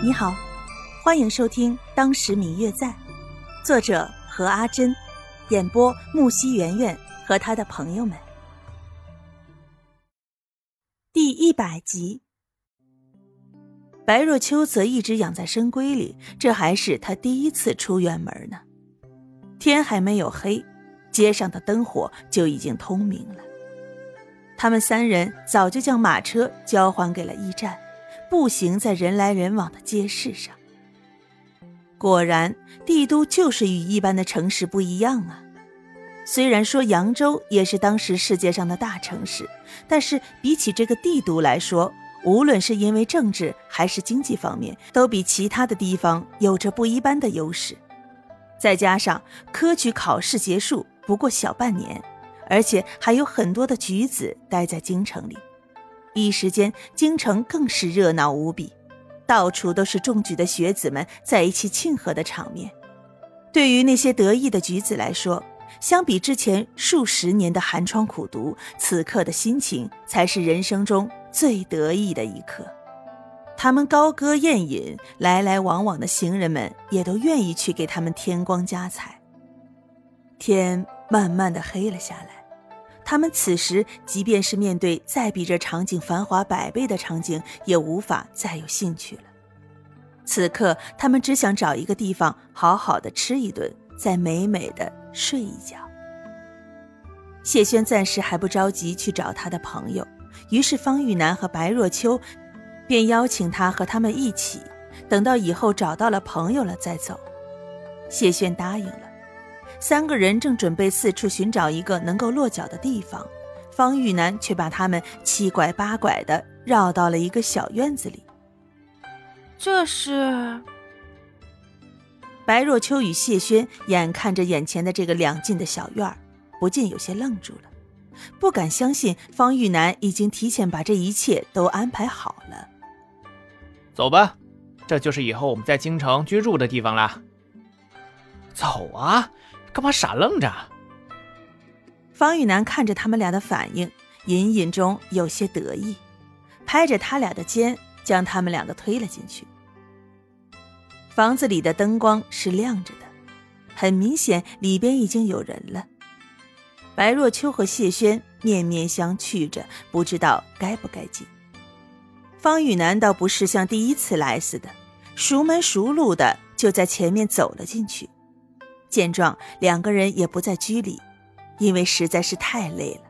你好，欢迎收听《当时明月在》，作者何阿珍，演播木西圆圆和他的朋友们。第一百集，白若秋则一直养在深闺里，这还是他第一次出远门呢。天还没有黑，街上的灯火就已经通明了。他们三人早就将马车交还给了驿站。步行在人来人往的街市上，果然帝都就是与一般的城市不一样啊。虽然说扬州也是当时世界上的大城市，但是比起这个帝都来说，无论是因为政治还是经济方面，都比其他的地方有着不一般的优势。再加上科举考试结束不过小半年，而且还有很多的举子待在京城里。一时间，京城更是热闹无比，到处都是中举的学子们在一起庆贺的场面。对于那些得意的举子来说，相比之前数十年的寒窗苦读，此刻的心情才是人生中最得意的一刻。他们高歌宴饮，来来往往的行人们也都愿意去给他们添光加彩。天慢慢的黑了下来。他们此时，即便是面对再比这场景繁华百倍的场景，也无法再有兴趣了。此刻，他们只想找一个地方好好的吃一顿，再美美的睡一觉。谢轩暂时还不着急去找他的朋友，于是方玉楠和白若秋便邀请他和他们一起，等到以后找到了朋友了再走。谢轩答应了。三个人正准备四处寻找一个能够落脚的地方，方玉楠却把他们七拐八拐的绕到了一个小院子里。这是白若秋与谢轩眼看着眼前的这个两进的小院不禁有些愣住了，不敢相信方玉楠已经提前把这一切都安排好了。走吧，这就是以后我们在京城居住的地方啦。走啊！干嘛傻愣着？方玉楠看着他们俩的反应，隐隐中有些得意，拍着他俩的肩，将他们两个推了进去。房子里的灯光是亮着的，很明显里边已经有人了。白若秋和谢轩面面相觑着，不知道该不该进。方玉楠倒不是像第一次来似的，熟门熟路的就在前面走了进去。见状，两个人也不再拘礼，因为实在是太累了，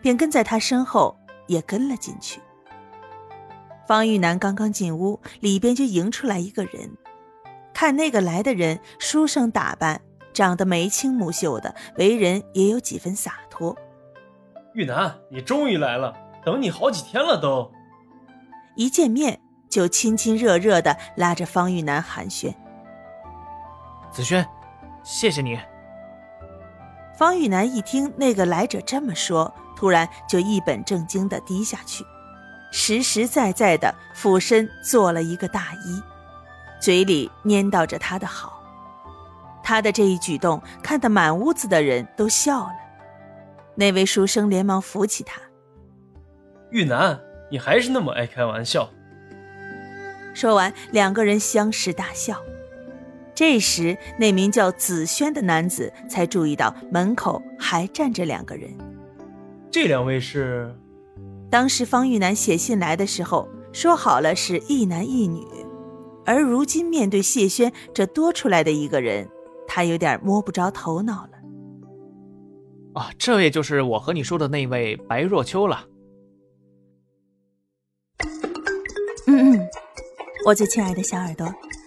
便跟在他身后也跟了进去。方玉楠刚刚进屋，里边就迎出来一个人。看那个来的人，书生打扮，长得眉清目秀的，为人也有几分洒脱。玉楠，你终于来了，等你好几天了都。一见面就亲亲热热的拉着方玉楠寒暄。子轩。谢谢你。方玉楠一听那个来者这么说，突然就一本正经的低下去，实实在在的俯身做了一个大揖，嘴里念叨着他的好。他的这一举动看得满屋子的人都笑了。那位书生连忙扶起他：“玉楠，你还是那么爱开玩笑。”说完，两个人相视大笑。这时，那名叫子轩的男子才注意到门口还站着两个人。这两位是？当时方玉楠写信来的时候说好了是一男一女，而如今面对谢轩这多出来的一个人，他有点摸不着头脑了。啊，这位就是我和你说的那位白若秋了。嗯嗯，我最亲爱的小耳朵。